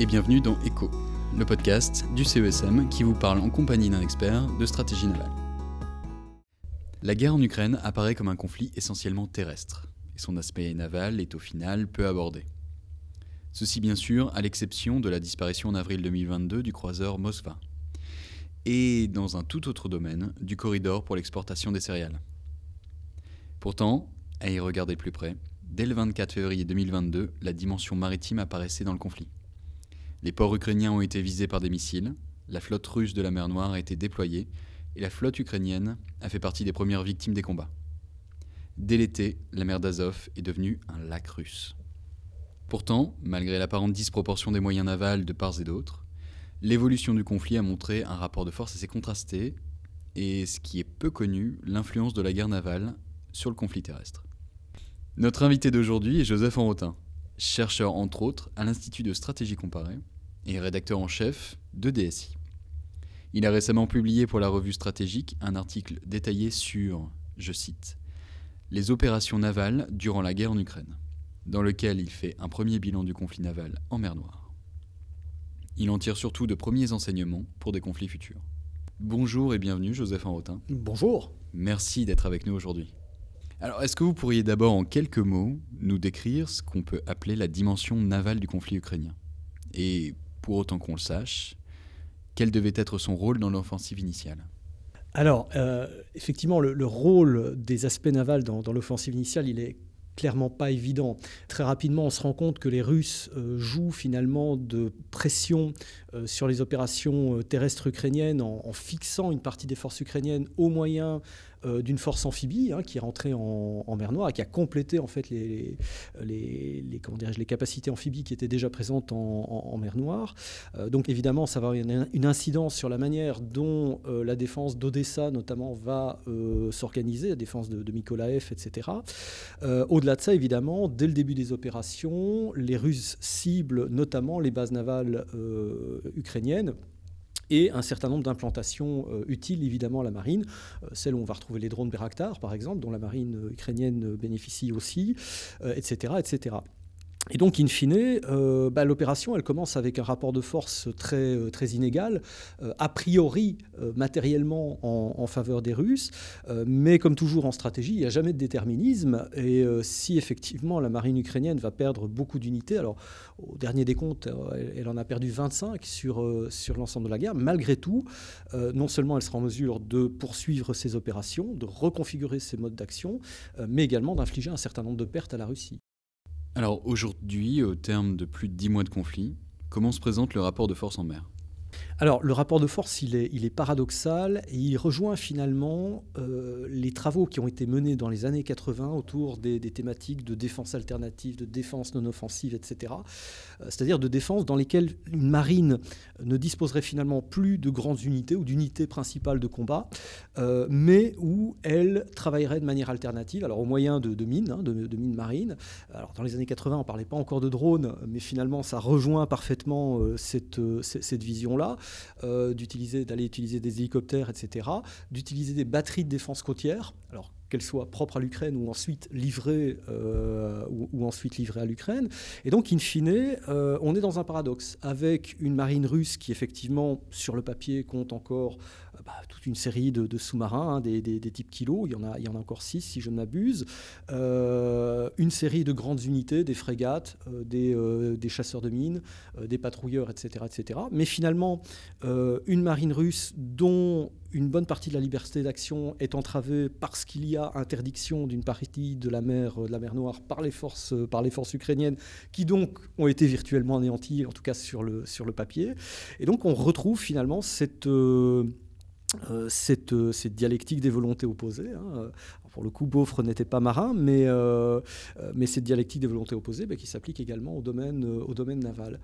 et bienvenue dans ECHO, le podcast du CESM qui vous parle en compagnie d'un expert de stratégie navale. La guerre en Ukraine apparaît comme un conflit essentiellement terrestre, et son aspect naval est au final peu abordé. Ceci bien sûr à l'exception de la disparition en avril 2022 du croiseur Moskva, et dans un tout autre domaine, du corridor pour l'exportation des céréales. Pourtant, à y regarder de plus près, dès le 24 février 2022, la dimension maritime apparaissait dans le conflit. Les ports ukrainiens ont été visés par des missiles, la flotte russe de la mer Noire a été déployée, et la flotte ukrainienne a fait partie des premières victimes des combats. Dès l'été, la mer d'Azov est devenue un lac russe. Pourtant, malgré l'apparente disproportion des moyens navals de part et d'autre, l'évolution du conflit a montré un rapport de force assez contrasté, et ce qui est peu connu, l'influence de la guerre navale sur le conflit terrestre. Notre invité d'aujourd'hui est Joseph Enrotin, chercheur entre autres à l'Institut de stratégie comparée et rédacteur en chef de DSI. Il a récemment publié pour la revue stratégique un article détaillé sur, je cite, les opérations navales durant la guerre en Ukraine dans lequel il fait un premier bilan du conflit naval en mer Noire. Il en tire surtout de premiers enseignements pour des conflits futurs. Bonjour et bienvenue Joseph Enrotin. Bonjour. Merci d'être avec nous aujourd'hui. Alors, est-ce que vous pourriez d'abord en quelques mots nous décrire ce qu'on peut appeler la dimension navale du conflit ukrainien? Et pour autant qu'on le sache, quel devait être son rôle dans l'offensive initiale alors, euh, effectivement, le, rôle des aspects navals dans l'offensive initiale, il est clairement pas évident. Très rapidement, on se rend compte que les Russes euh, jouent finalement de pression euh, sur les opérations terrestres ukrainiennes en, en, fixant une partie des forces ukrainiennes au moyen euh, d'une force amphibie hein, qui est rentrée en, mer Noire et qui a complété en fait les, capacités amphibies qui étaient déjà présentes en, mer Noire. Euh, donc évidemment, ça va avoir une, incidence sur la manière dont euh, la défense d'Odessa notamment va s'organiser, la défense de, de etc. Au-delà de ça, évidemment, dès le début des opérations, les Russes ciblent notamment les bases navales ukrainiennes et un certain nombre d'implantations euh, utiles évidemment à la marine, euh, celles où on va retrouver les drones Beraktar par exemple, dont la marine euh, ukrainienne bénéficie aussi, etc. Et donc, in fine, euh, bah, l'opération, elle commence avec un rapport de force très, euh, très inégal, euh, a priori matériellement en, faveur des Russes, mais comme toujours en stratégie, il n'y a jamais de déterminisme. Et si effectivement la marine ukrainienne va perdre beaucoup d'unités, alors au dernier décompte, elle, elle en a perdu 25 sur, sur l'ensemble de la guerre, malgré tout, non seulement elle sera en mesure de poursuivre ses opérations, de reconfigurer ses modes d'action, mais également d'infliger un certain nombre de pertes à la Russie. Alors aujourd'hui, au terme de plus de dix mois de conflit, comment se présente le rapport de force en mer? Alors, le rapport de force, il est, paradoxal et il rejoint finalement euh, les travaux qui ont été menés dans les années 80 autour des, thématiques de défense alternative, de défense non offensive, etc. Euh, c'est-à-dire de défense dans lesquelles une marine ne disposerait finalement plus de grandes unités ou d'unités principales de combat, euh, mais où elle travaillerait de manière alternative, alors au moyen de, mines, hein, de, mines marines. Alors, dans les années 80, on ne parlait pas encore de drones, mais finalement, ça rejoint parfaitement cette, cette vision-là. Euh, d'aller utiliser des hélicoptères, etc., d'utiliser des batteries de défense côtière, qu'elles soient propres à l'Ukraine ou ensuite livrées, euh, ou, ensuite livrées à l'Ukraine. Et donc, in fine, euh, on est dans un paradoxe, avec une marine russe qui, effectivement, sur le papier, compte encore bah, toute une série de, sous-marins, hein, des, types kilos, il y en a, il y en encore six si je ne m'abuse, euh, une série de grandes unités, des frégates, euh, euh, des, chasseurs de mines, des patrouilleurs, etc., etc. Mais finalement, une marine russe dont une bonne partie de la liberté d'action est entravée parce qu'il y a interdiction d'une partie de la mer, de la mer Noire par les, forces, par les forces ukrainiennes, qui donc ont été virtuellement anéanties, en tout cas sur le, sur le papier. Et donc on retrouve finalement cette... Euh, cette, euh, cette, dialectique des volontés opposées. Hein. Pour le coup, Beaufre n'était pas marin, mais, euh, mais cette dialectique des volontés opposées bah, qui s'applique également au domaine, au domaine naval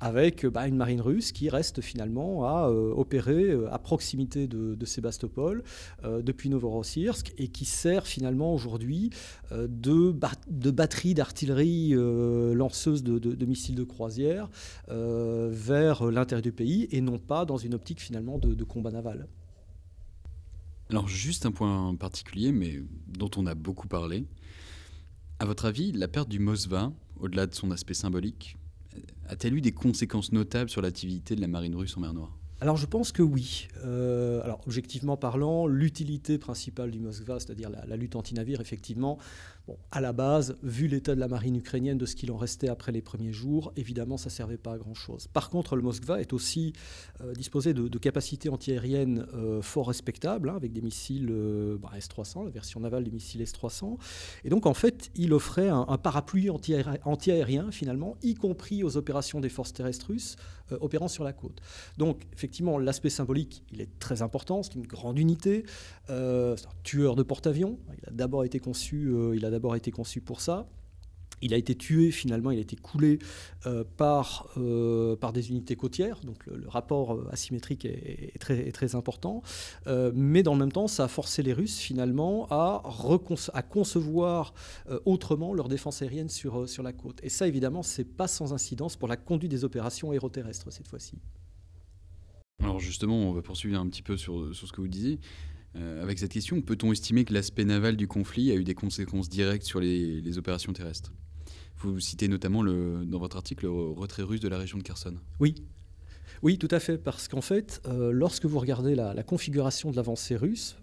avec bah, une marine russe qui reste finalement à euh, opérer euh, à proximité de, Sébastopol euh, depuis Novorossiysk et qui sert finalement aujourd'hui de, de, batterie d'artillerie lanceuse de, missiles de croisière vers l'intérieur du pays et non pas dans une optique finalement de, combat naval. Alors juste un point particulier, mais dont on a beaucoup parlé. À votre avis, la perte du Mosva, au-delà de son aspect symbolique, a-t-elle eu des conséquences notables sur l'activité de la marine russe en mer Noire? Alors je pense que oui. Euh, alors objectivement parlant, l'utilité principale du Moskva, c'est-à-dire la, la, lutte anti-navire, effectivement, à la base, vu l'état de la marine ukrainienne, de ce qu'il en restait après les premiers jours, évidemment ça ne servait pas à grand-chose. Par contre, le Moskva est aussi euh, disposé de, capacités antiaériennes euh, fort respectables, hein, avec des missiles euh, bah, S-300, la version navale des missiles S-300. Et donc en fait, il offrait un, parapluie anti-aérien, anti finalement, y compris aux opérations des forces terrestres russes opérant sur la côte. Donc effectivement, l'aspect symbolique, il est très important, c'est une grande unité, euh, c'est un tueur de porte-avions, il a d'abord été, conçu, euh, il a d'abord été conçu pour ça. Il a été tué finalement, il a été coulé euh, par, euh, par des unités côtières, donc le, rapport euh, asymétrique est, très, important. Mais dans le même temps, ça a forcé les Russes finalement à, concevoir autrement leur défense aérienne sur, la côte. Et ça, évidemment, c'est pas sans incidence pour la conduite des opérations aéroterrestres cette fois-ci. Alors justement, on va poursuivre un petit peu sur, ce que vous disiez. Avec cette question, peut-on estimer que l'aspect naval du conflit a eu des conséquences directes sur les opérations terrestres? Vous citez notamment le, dans votre article le retrait russe de la région de Kherson. Oui. Oui, tout à fait, parce qu'en fait, euh, lorsque vous regardez la, configuration de l'avancée russe,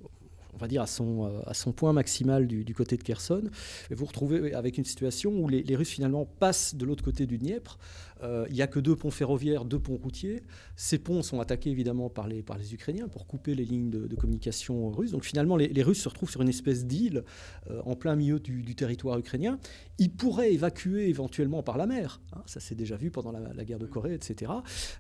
on va dire à son, euh, à son point maximal du, côté de Kherson, vous vous retrouvez avec une situation où les, les Russes finalement passent de l'autre côté du Dniepr. Euh, il n'y a que deux ponts ferroviaires, deux ponts routiers. Ces ponts sont attaqués évidemment par les, par les Ukrainiens pour couper les lignes de, communication russes. Donc finalement, les, Russes se retrouvent sur une espèce d'île euh, en plein milieu du, du, territoire ukrainien. Ils pourraient évacuer éventuellement par la mer. Hein, ça s'est déjà vu pendant la, la, guerre de Corée, etc.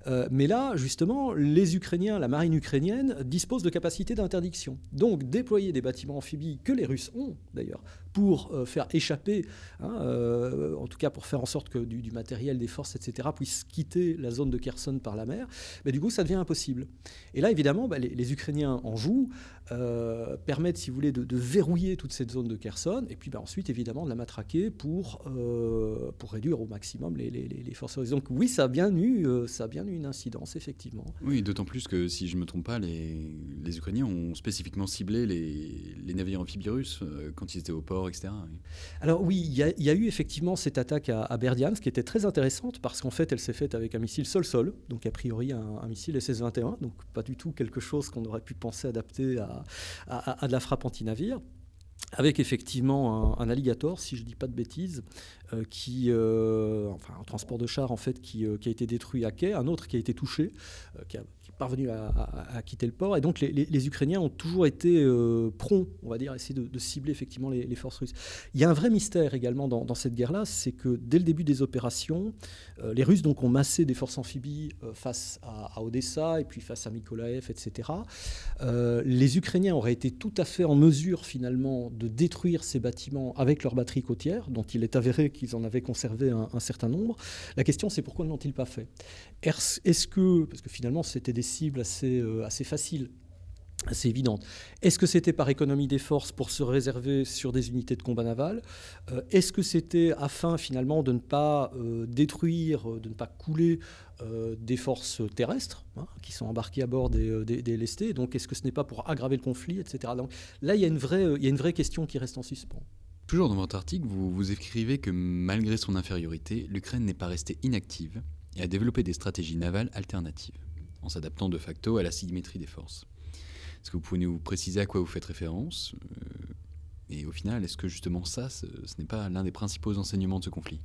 Euh, mais là, justement, les Ukrainiens, la marine ukrainienne, disposent de capacités d'interdiction. Donc déployer des bâtiments amphibies que les Russes ont d'ailleurs pour euh, faire échapper, hein, euh, en tout cas pour faire en sorte que du, matériel, des forces, etc., puisse quitter la zone de Kherson par la mer, mais du coup, ça devient impossible. Et là, évidemment, bah, les, Ukrainiens en jouent, euh, permettent, si vous voulez, de, de, verrouiller toute cette zone de Kherson, et puis bah, ensuite, évidemment, de la matraquer pour, euh, pour réduire au maximum les, les, les, forces russes. Donc oui, ça a bien eu, euh, ça a bien eu une incidence, effectivement. Oui, d'autant plus que, si je ne me trompe pas, les, les Ukrainiens ont spécifiquement ciblé les, les navires amphibies russes quand ils étaient au port etc. Alors oui, il y, y, a eu effectivement cette attaque à, à Berdiansk qui était très intéressante parce qu'en fait, elle s'est faite avec un missile sol-sol, donc a priori un, un missile SS-21, donc pas du tout quelque chose qu'on aurait pu penser adapter à, à, de la frappe anti-navire avec effectivement un, alligator, si je ne dis pas de bêtises, euh, qui, euh, enfin un transport de char en fait qui, euh, qui, a été détruit à quai, un autre qui a été touché, qui, a, parvenu à, quitter le port, et donc les, Ukrainiens ont toujours été euh, prompts, on va dire, à essayer de, cibler effectivement les, forces russes. Il y a un vrai mystère également dans, cette guerre-là, c'est que dès le début des opérations, euh, les Russes donc ont massé des forces amphibies face à, Odessa et puis face à Mykolaev, etc. les Ukrainiens auraient été tout à fait en mesure finalement de détruire ces bâtiments avec leurs batteries côtières, dont il est avéré qu'ils en avaient conservé un, certain nombre. La question, c'est pourquoi ne l'ont-ils pas fait? Est-ce que, parce que finalement, c'était des cibles assez, euh, assez faciles, assez évidente. Est-ce que c'était par économie des forces pour se réserver sur des unités de combat naval euh, Est-ce que c'était afin finalement de ne pas euh, détruire, euh, de ne pas couler euh, des forces terrestres hein, qui sont embarquées à bord des, des, des lestés Donc est-ce que ce n'est pas pour aggraver le conflit, etc. Donc là, il y, a une vraie, il y a une vraie question qui reste en suspens. Toujours dans votre article, vous, vous écrivez que malgré son infériorité, l'Ukraine n'est pas restée inactive et a développé des stratégies navales alternatives, en s'adaptant de facto à la symétrie des forces. Est-ce que vous pouvez nous préciser à quoi vous faites référence euh, Et au final, est-ce que justement ça, ce, n'est pas l'un des principaux enseignements de ce conflit?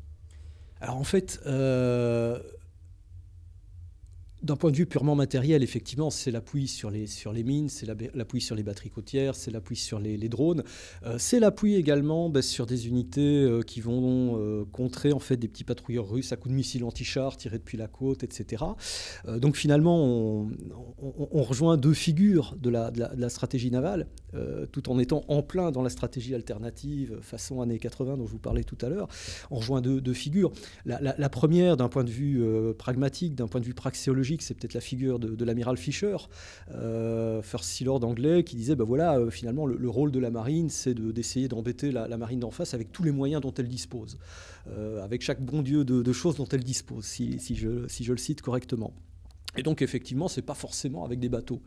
Alors en fait, euh, d'un point de vue purement matériel, effectivement, c'est l'appui sur les, sur les mines, c'est l'appui sur les batteries côtières, c'est l'appui sur les, drones, euh, c'est l'appui également bah, sur des unités euh, qui vont euh, contrer en fait des petits patrouilleurs russes à coups de missiles anti-chars tirés depuis la côte, etc. Donc finalement, on, rejoint deux figures de la, de la, stratégie navale, tout en étant en plein dans la stratégie alternative façon années 80 dont je vous parlais tout à l'heure. On rejoint deux, figures. La, la, première, d'un point de vue pragmatique, d'un point de vue praxéologique, c'est peut-être la figure de, l'amiral Fisher, euh, First Sea Lord anglais, qui disait ben voilà, euh, finalement, le, le, rôle de la marine, c'est d'essayer de, d'embêter la, marine d'en face avec tous les moyens dont elle dispose, euh, avec chaque bon Dieu de, choses dont elle dispose, si, je, le cite correctement. Et donc effectivement, c'est pas forcément avec des bateaux,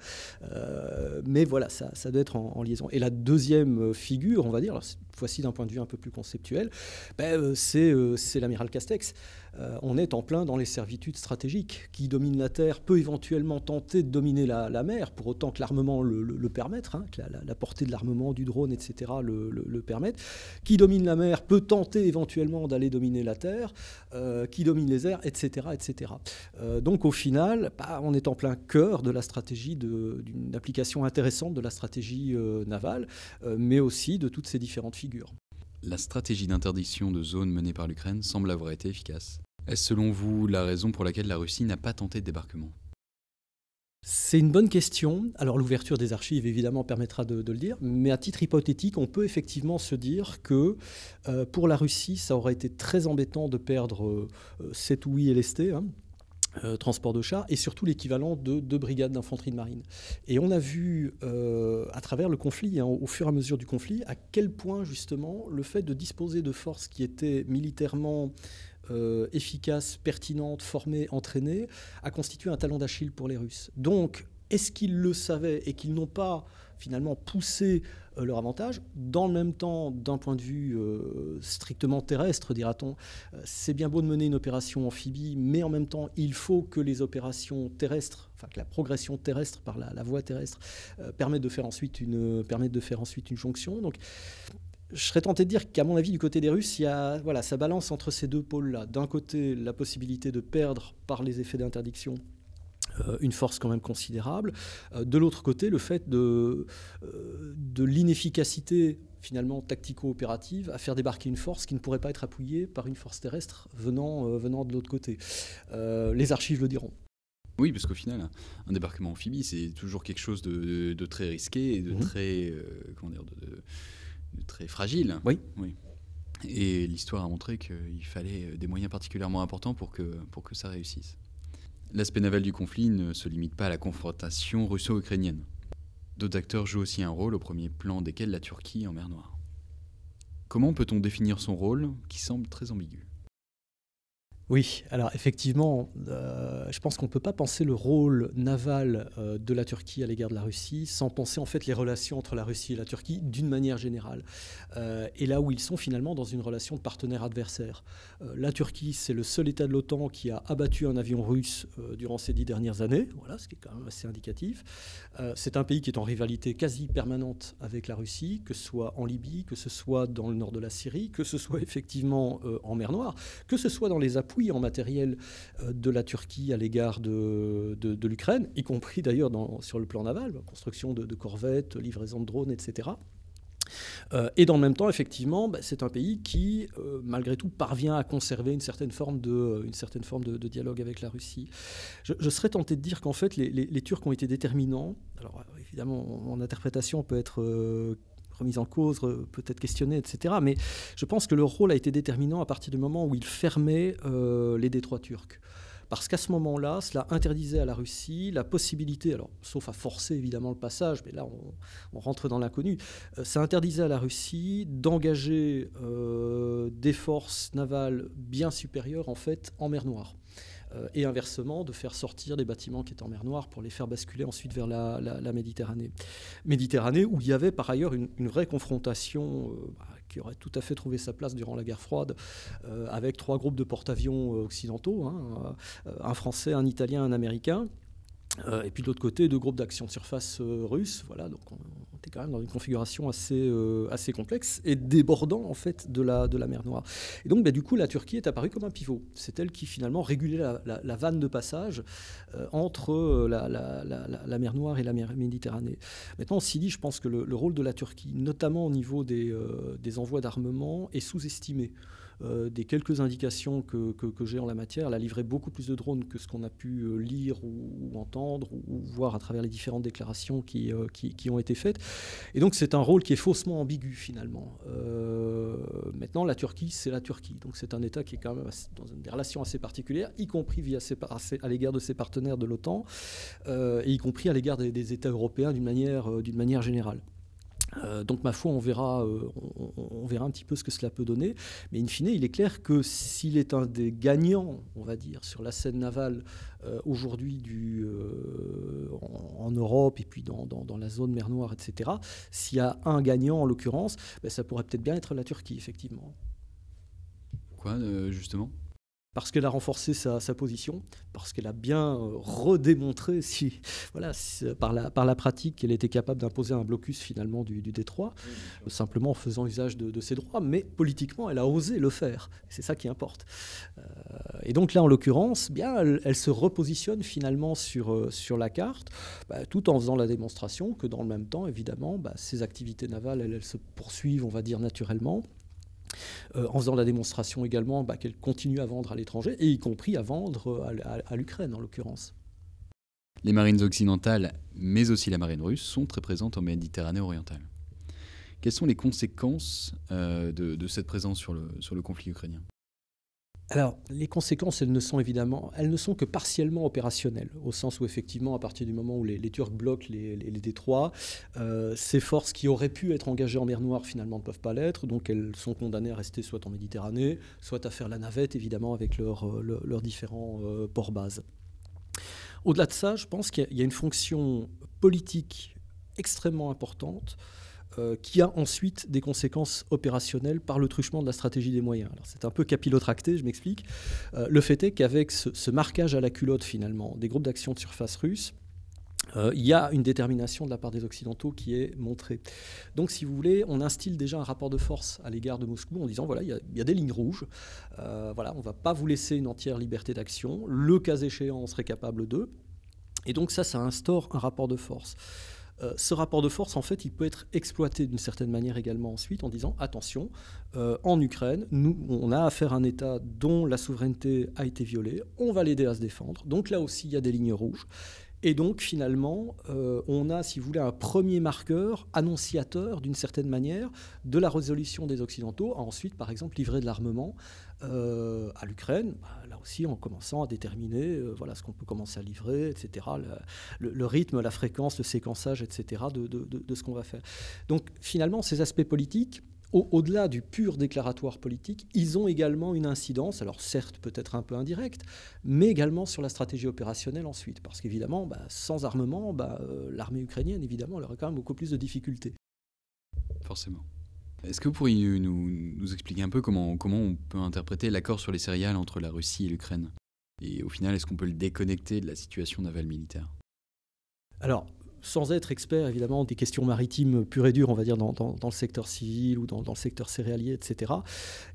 mais voilà, ça, ça doit être en, liaison. Et la deuxième figure, on va dire, fois-ci d'un point de vue un peu plus conceptuel, ben, c'est l'amiral Castex. Euh, on est en plein dans les servitudes stratégiques. Qui domine la terre peut éventuellement tenter de dominer la, mer, pour autant que l'armement le, permette, hein, que la, portée de l'armement, du drone, etc. le, permette. Qui domine la mer peut tenter éventuellement d'aller dominer la terre. qui domine les airs, etc. etc. donc au final, bah, on est en plein cœur de la stratégie, d'une application intéressante de la stratégie navale, mais aussi de toutes ces différentes figures. La stratégie d'interdiction de zones menée par l'Ukraine semble avoir été efficace. Est-ce selon vous la raison pour laquelle la Russie n'a pas tenté de débarquement? C'est une bonne question. Alors l'ouverture des archives évidemment permettra de, le dire, mais à titre hypothétique, on peut effectivement se dire que euh, pour la Russie, ça aurait été très embêtant de perdre euh, 7 ou 8 LST, hein, euh, transport de chars, et surtout l'équivalent de deux brigades d'infanterie de marine. Et on a vu euh, à travers le conflit, hein, au fur et à mesure du conflit, à quel point justement le fait de disposer de forces qui étaient militairement euh, efficaces, pertinentes, formées, entraînées, a constitué un talon d'Achille pour les Russes. Donc, est-ce qu'ils le savaient et qu'ils n'ont pas finalement poussé euh, leur avantage. Dans le même temps, d'un point de vue euh, strictement terrestre, dira-t-on, euh, c'est bien beau de mener une opération amphibie, mais en même temps, il faut que les opérations terrestres, enfin que la progression terrestre par la, voie terrestre permette de faire ensuite une, de faire ensuite une jonction. Donc, je serais tenté de dire qu'à mon avis, du côté des Russes, il y a, voilà, ça balance entre ces deux pôles-là. D'un côté, la possibilité de perdre par les effets d'interdiction euh, une force quand même considérable. Euh, de l'autre côté, le fait de, euh, de l'inefficacité finalement tactico-opérative à faire débarquer une force qui ne pourrait pas être appuyée par une force terrestre venant, venant de l'autre côté. les archives le diront. Oui, parce qu'au final, un débarquement amphibie, c'est toujours quelque chose de, de, très risqué et de, mhm. très, comment dire, de, très fragile. Oui. oui. Et l'histoire a montré qu'il fallait des moyens particulièrement importants pour que, pour que ça réussisse. L'aspect naval du conflit ne se limite pas à la confrontation russo-ukrainienne. D'autres acteurs jouent aussi un rôle, au premier plan desquels la Turquie en mer Noire. Comment peut-on définir son rôle, qui semble très ambigu? Oui, alors effectivement, euh, je pense qu'on ne peut pas penser le rôle naval euh, de la Turquie à l'égard de la Russie sans penser en fait les relations entre la Russie et la Turquie d'une manière générale. Euh, et là où ils sont finalement dans une relation de partenaire-adversaire. la Turquie, c'est le seul État de l'OTAN qui a abattu un avion russe durant ces dix dernières années, voilà, ce qui est quand même assez indicatif. c'est un pays qui est en rivalité quasi permanente avec la Russie, que ce soit en Libye, que ce soit dans le nord de la Syrie, que ce soit effectivement en mer Noire, que ce soit dans les en matériel euh, de la Turquie à l'égard de, de, l'Ukraine, y compris d'ailleurs sur le plan naval, construction de, corvettes, livraison de drones, etc. Euh, et dans le même temps, effectivement, bah, c'est un pays qui, euh, malgré tout, parvient à conserver une certaine forme de, une certaine forme de, dialogue avec la Russie. Je, serais tenté de dire qu'en fait, les, les, Turcs ont été déterminants. Alors, évidemment, mon interprétation peut être remise en cause, peut-être questionnée, etc. Mais je pense que leur rôle a été déterminant à partir du moment où ils fermaient euh, les détroits turcs. Parce qu'à ce moment-là, cela interdisait à la Russie la possibilité, alors sauf à forcer évidemment le passage, mais là on, rentre dans l'inconnu, euh, ça interdisait à la Russie d'engager euh, des forces navales bien supérieures en fait en mer Noire. Euh, et inversement de faire sortir des bâtiments qui étaient en mer Noire pour les faire basculer ensuite vers la, Méditerranée. Méditerranée où il y avait par ailleurs une, vraie confrontation euh, bah, qui aurait tout à fait trouvé sa place durant la guerre froide, euh, avec trois groupes de porte-avions occidentaux, hein, un français, un italien, un américain. Et puis de l'autre côté, deux groupes d'action surface russes. Voilà, donc on, était quand même dans une configuration assez, assez complexe et débordant en fait de la, de la mer Noire. Et donc, bah, du coup, la Turquie est apparue comme un pivot. C'est elle qui finalement régulait la, vanne de passage euh, entre euh, la, mer Noire et la mer Méditerranée. Maintenant, s'y dit, je pense que le, rôle de la Turquie, notamment au niveau des, euh, des envois d'armement, est sous-estimé. Euh, des quelques indications que, que, j'ai en la matière. Elle a livré beaucoup plus de drones que ce qu'on a pu euh, lire ou, entendre ou, voir à travers les différentes déclarations qui, euh, qui, qui ont été faites. Et donc c'est un rôle qui est faussement ambigu finalement. maintenant, la Turquie, c'est la Turquie. Donc c'est un État qui est quand même dans des relations assez particulières, y compris via ses, à l'égard de ses partenaires de l'OTAN, et y compris à l'égard des, des États européens d'une manière, d'une manière générale. Euh, donc ma foi, on verra, euh, on, verra un petit peu ce que cela peut donner. Mais in fine, il est clair que s'il est un des gagnants, on va dire, sur la scène navale euh, aujourd'hui en, Europe et puis dans, la zone mer Noire, etc., s'il y a un gagnant en l'occurrence, ben, ça pourrait peut-être bien être la Turquie, effectivement. Quoi, justement? Parce qu'elle a renforcé sa, position, parce qu'elle a bien euh, redémontré si, voilà, par, la, par la pratique qu'elle était capable d'imposer un blocus finalement du, détroit, simplement en faisant usage de, ses droits, mais politiquement elle a osé le faire. C'est ça qui importe. Euh, et donc là en l'occurrence, bien, elle, se repositionne finalement sur, euh, sur la carte, bah, tout en faisant la démonstration que dans le même temps, évidemment, bah, ses activités navales, elles se poursuivent, on va dire naturellement. Euh, en faisant la démonstration également bah, qu'elle continue à vendre à l'étranger, et y compris à vendre à, l'Ukraine en l'occurrence. Les marines occidentales, mais aussi la marine russe, sont très présentes en Méditerranée orientale. Quelles sont les conséquences euh, de, cette présence sur le conflit ukrainien? Alors, les conséquences, elles ne sont évidemment, elles ne sont que partiellement opérationnelles, au sens où effectivement, à partir du moment où les, Turcs bloquent les, détroits, euh, ces forces qui auraient pu être engagées en mer Noire finalement ne peuvent pas l'être, donc elles sont condamnées à rester soit en Méditerranée, soit à faire la navette évidemment avec euh, leurs différents euh, ports-bases. Au-delà de ça, je pense qu'il y a une fonction politique extrêmement importante euh, qui a ensuite des conséquences opérationnelles par le truchement de la stratégie des moyens. c'est un peu capillotracté, je m'explique. Euh, le fait est qu'avec ce, marquage à la culotte finalement des groupes d'action de surface russes, euh, il y a une détermination de la part des Occidentaux qui est montrée. Donc, si vous voulez, on instille déjà un rapport de force à l'égard de Moscou en disant voilà, il y, a des lignes rouges. voilà, on ne va pas vous laisser une entière liberté d'action. Le cas échéant, on serait capable d'eux. Et donc, ça, ça instaure un rapport de force. Euh, ce rapport de force, en fait, il peut être exploité d'une certaine manière également ensuite en disant attention, euh, en Ukraine, nous, on a affaire à un État dont la souveraineté a été violée, on va l'aider à se défendre. Donc là aussi, il y a des lignes rouges. Et donc finalement, euh, on a, si vous voulez, un premier marqueur annonciateur, d'une certaine manière, de la résolution des Occidentaux à ensuite, par exemple, livrer de l'armement euh, à l'Ukraine, bah, là aussi en commençant à déterminer euh, voilà, ce qu'on peut commencer à livrer, etc., le, rythme, la fréquence, le séquençage, etc., de, de ce qu'on va faire. Donc finalement, ces aspects politiques, au-delà du pur déclaratoire politique, ils ont également une incidence, alors certes peut-être un peu indirecte, mais également sur la stratégie opérationnelle ensuite. Parce qu'évidemment, bah, sans armement, bah, euh, l'armée ukrainienne, évidemment, elle aurait quand même beaucoup plus de difficultés. Forcément. Est-ce que vous pourriez nous, expliquer un peu comment, comment on peut interpréter l'accord sur les céréales entre la Russie et l'Ukraine? Et au final, est-ce qu'on peut le déconnecter de la situation navale militaire? Alors, sans être expert évidemment des questions maritimes pures et dures, on va dire, dans, le secteur civil ou dans, le secteur céréalier, etc.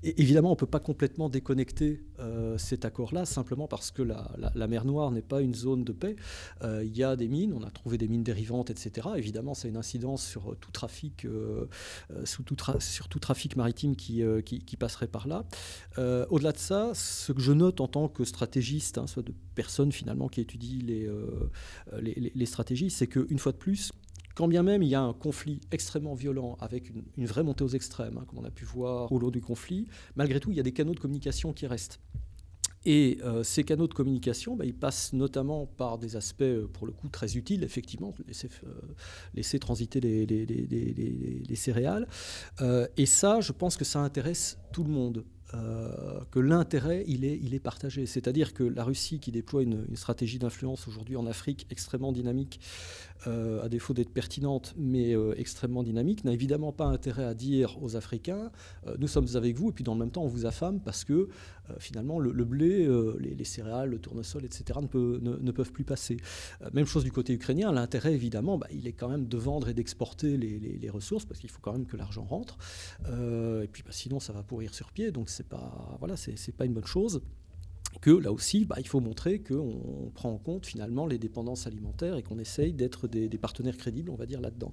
Et évidemment, on ne peut pas complètement déconnecter euh, cet accord-là, simplement parce que la, mer Noire n'est pas une zone de paix. Euh, il y a des mines, on a trouvé des mines dérivantes, etc. Évidemment, ça a une incidence sur tout trafic, euh, tout sur tout trafic maritime qui, qui, passerait par là. Au-delà de ça, ce que je note en tant que stratégiste, hein, soit de personne finalement qui étudie les, les stratégies, c'est qu'une fois de plus, quand bien même il y a un conflit extrêmement violent avec une, vraie montée aux extrêmes, hein, comme on a pu voir au long du conflit, malgré tout, il y a des canaux de communication qui restent. Et euh, ces canaux de communication, bah, ils passent notamment par des aspects, euh, pour le coup, très utiles, effectivement, laisser, euh, transiter les céréales. et ça, je pense que ça intéresse tout le monde. Euh, que l'intérêt, il est, partagé. C'est-à-dire que la Russie, qui déploie une, stratégie d'influence aujourd'hui en Afrique extrêmement dynamique, euh, à défaut d'être pertinente, mais euh, extrêmement dynamique, n'a évidemment pas intérêt à dire aux Africains, nous sommes avec vous, et puis dans le même temps, on vous affame parce que finalement, le, blé, les, céréales, le tournesol, etc., ne, peuvent plus passer. même chose du côté ukrainien, l'intérêt, évidemment, bah, il est quand même de vendre et d'exporter les, ressources, parce qu'il faut quand même que l'argent rentre. et puis bah, sinon, ça va pourrir sur pied. Donc c'est pas voilà, pas une bonne chose que là aussi, bah, il faut montrer qu'on prend en compte finalement les dépendances alimentaires et qu'on essaye d'être des, partenaires crédibles, on va dire, là-dedans.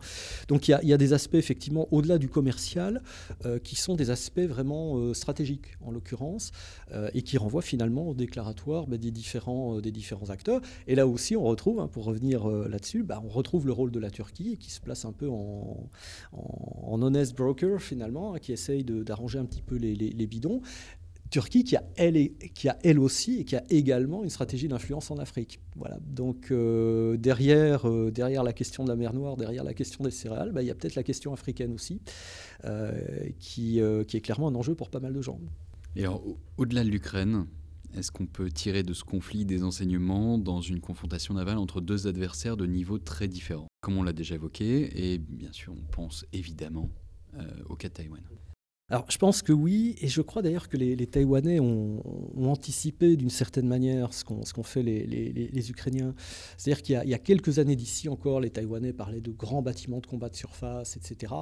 Donc il y, a des aspects effectivement au-delà du commercial euh, qui sont des aspects vraiment euh, stratégiques en l'occurrence euh, et qui renvoient finalement au déclaratoire bah, des, différents, des différents acteurs. Et là aussi, on retrouve, hein, pour revenir là-dessus, bah, on retrouve le rôle de la Turquie qui se place un peu en, en, honest broker finalement, hein, qui essaye d'arranger un petit peu les, les bidons Turquie qui a, elle, aussi et qui a également une stratégie d'influence en Afrique. Voilà. Donc euh, derrière, euh, derrière la question de la mer Noire, derrière la question des céréales, bah, il y a peut-être la question africaine aussi, euh, qui, qui, est clairement un enjeu pour pas mal de gens. Et alors, au-delà de l'Ukraine, est-ce qu'on peut tirer de ce conflit des enseignements dans une confrontation navale entre deux adversaires de niveaux très différents? Comme on l'a déjà évoqué, et bien sûr, on pense évidemment au cas de Taïwan. Alors, je pense que oui, et je crois d'ailleurs que les, Taïwanais ont, anticipé d'une certaine manière ce qu'ont fait les, Ukrainiens. C'est-à-dire qu'il y, a quelques années d'ici encore, les Taïwanais parlaient de grands bâtiments de combat de surface, etc.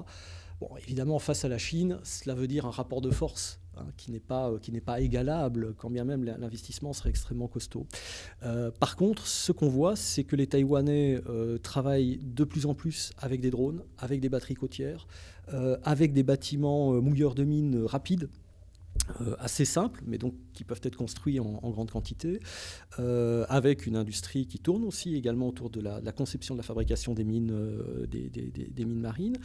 Bon, évidemment, face à la Chine, cela veut dire un rapport de force hein, qui n'est pas, égalable, quand bien même l'investissement serait extrêmement costaud. Euh, par contre, ce qu'on voit, c'est que les Taïwanais euh, travaillent de plus en plus avec des drones, avec des batteries côtières, euh, avec des bâtiments euh, mouilleurs de mines rapides. Euh, assez simples, mais donc qui peuvent être construits en, grande quantité, avec une industrie qui tourne aussi également autour de la, conception de la fabrication des mines, des, mines marines.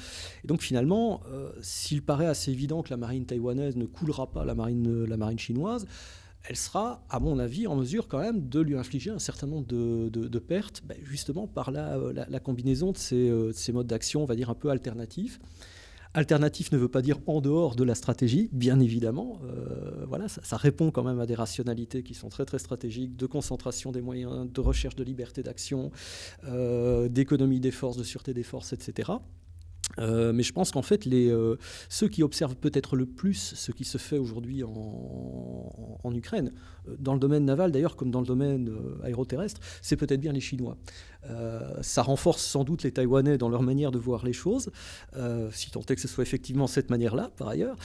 Et donc finalement, s'il paraît assez évident que la marine taïwanaise ne coulera pas la marine, la marine chinoise, elle sera, à mon avis, en mesure quand même de lui infliger un certain nombre de, pertes, ben, justement par la, combinaison de de ces modes d'action, on va dire, un peu alternatifs. Alternatif ne veut pas dire en dehors de la stratégie, bien évidemment. Euh, voilà, ça, répond quand même à des rationalités qui sont très très stratégiques, de concentration des moyens, de recherche de liberté d'action, euh, d'économie des forces, de sûreté des forces, etc. Euh, mais je pense qu'en fait, euh, ceux qui observent peut-être le plus ce qui se fait aujourd'hui en, Ukraine, euh, dans le domaine naval d'ailleurs comme dans le domaine aéroterrestre, c'est peut-être bien les Chinois. ça renforce sans doute les Taïwanais dans leur manière de voir les choses, si tant est que ce soit effectivement cette manière-là, par ailleurs.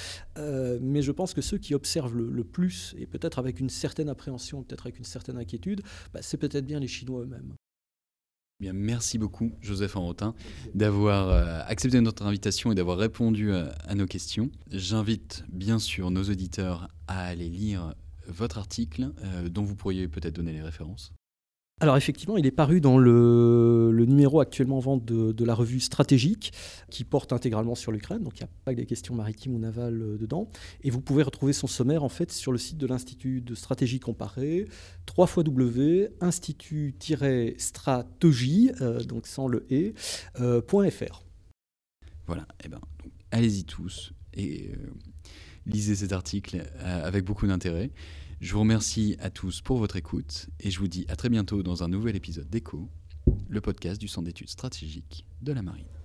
mais je pense que ceux qui observent le, plus, et peut-être avec une certaine appréhension, peut-être avec une certaine inquiétude, bah, c'est peut-être bien les Chinois eux-mêmes. Bien, merci beaucoup, Joseph Enrotin, d'avoir euh, accepté notre invitation et d'avoir répondu à, euh, à nos questions. J'invite bien sûr nos auditeurs à aller lire votre article, euh, dont vous pourriez peut-être donner les références. Alors effectivement, il est paru dans le, numéro actuellement en vente de, la revue Stratégique, qui porte intégralement sur l'Ukraine, donc il n'y a pas que des questions maritimes ou navales euh, dedans. Et vous pouvez retrouver son sommaire en fait sur le site de l'Institut de stratégie comparée, 3 W, institut-stratégie, euh, donc sans le et, euh, .fr. Voilà, et eh ben, allez-y tous et lisez cet article avec beaucoup d'intérêt. Je vous remercie à tous pour votre écoute et je vous dis à très bientôt dans un nouvel épisode d'ECHO, le podcast du Centre d'études stratégiques de la Marine.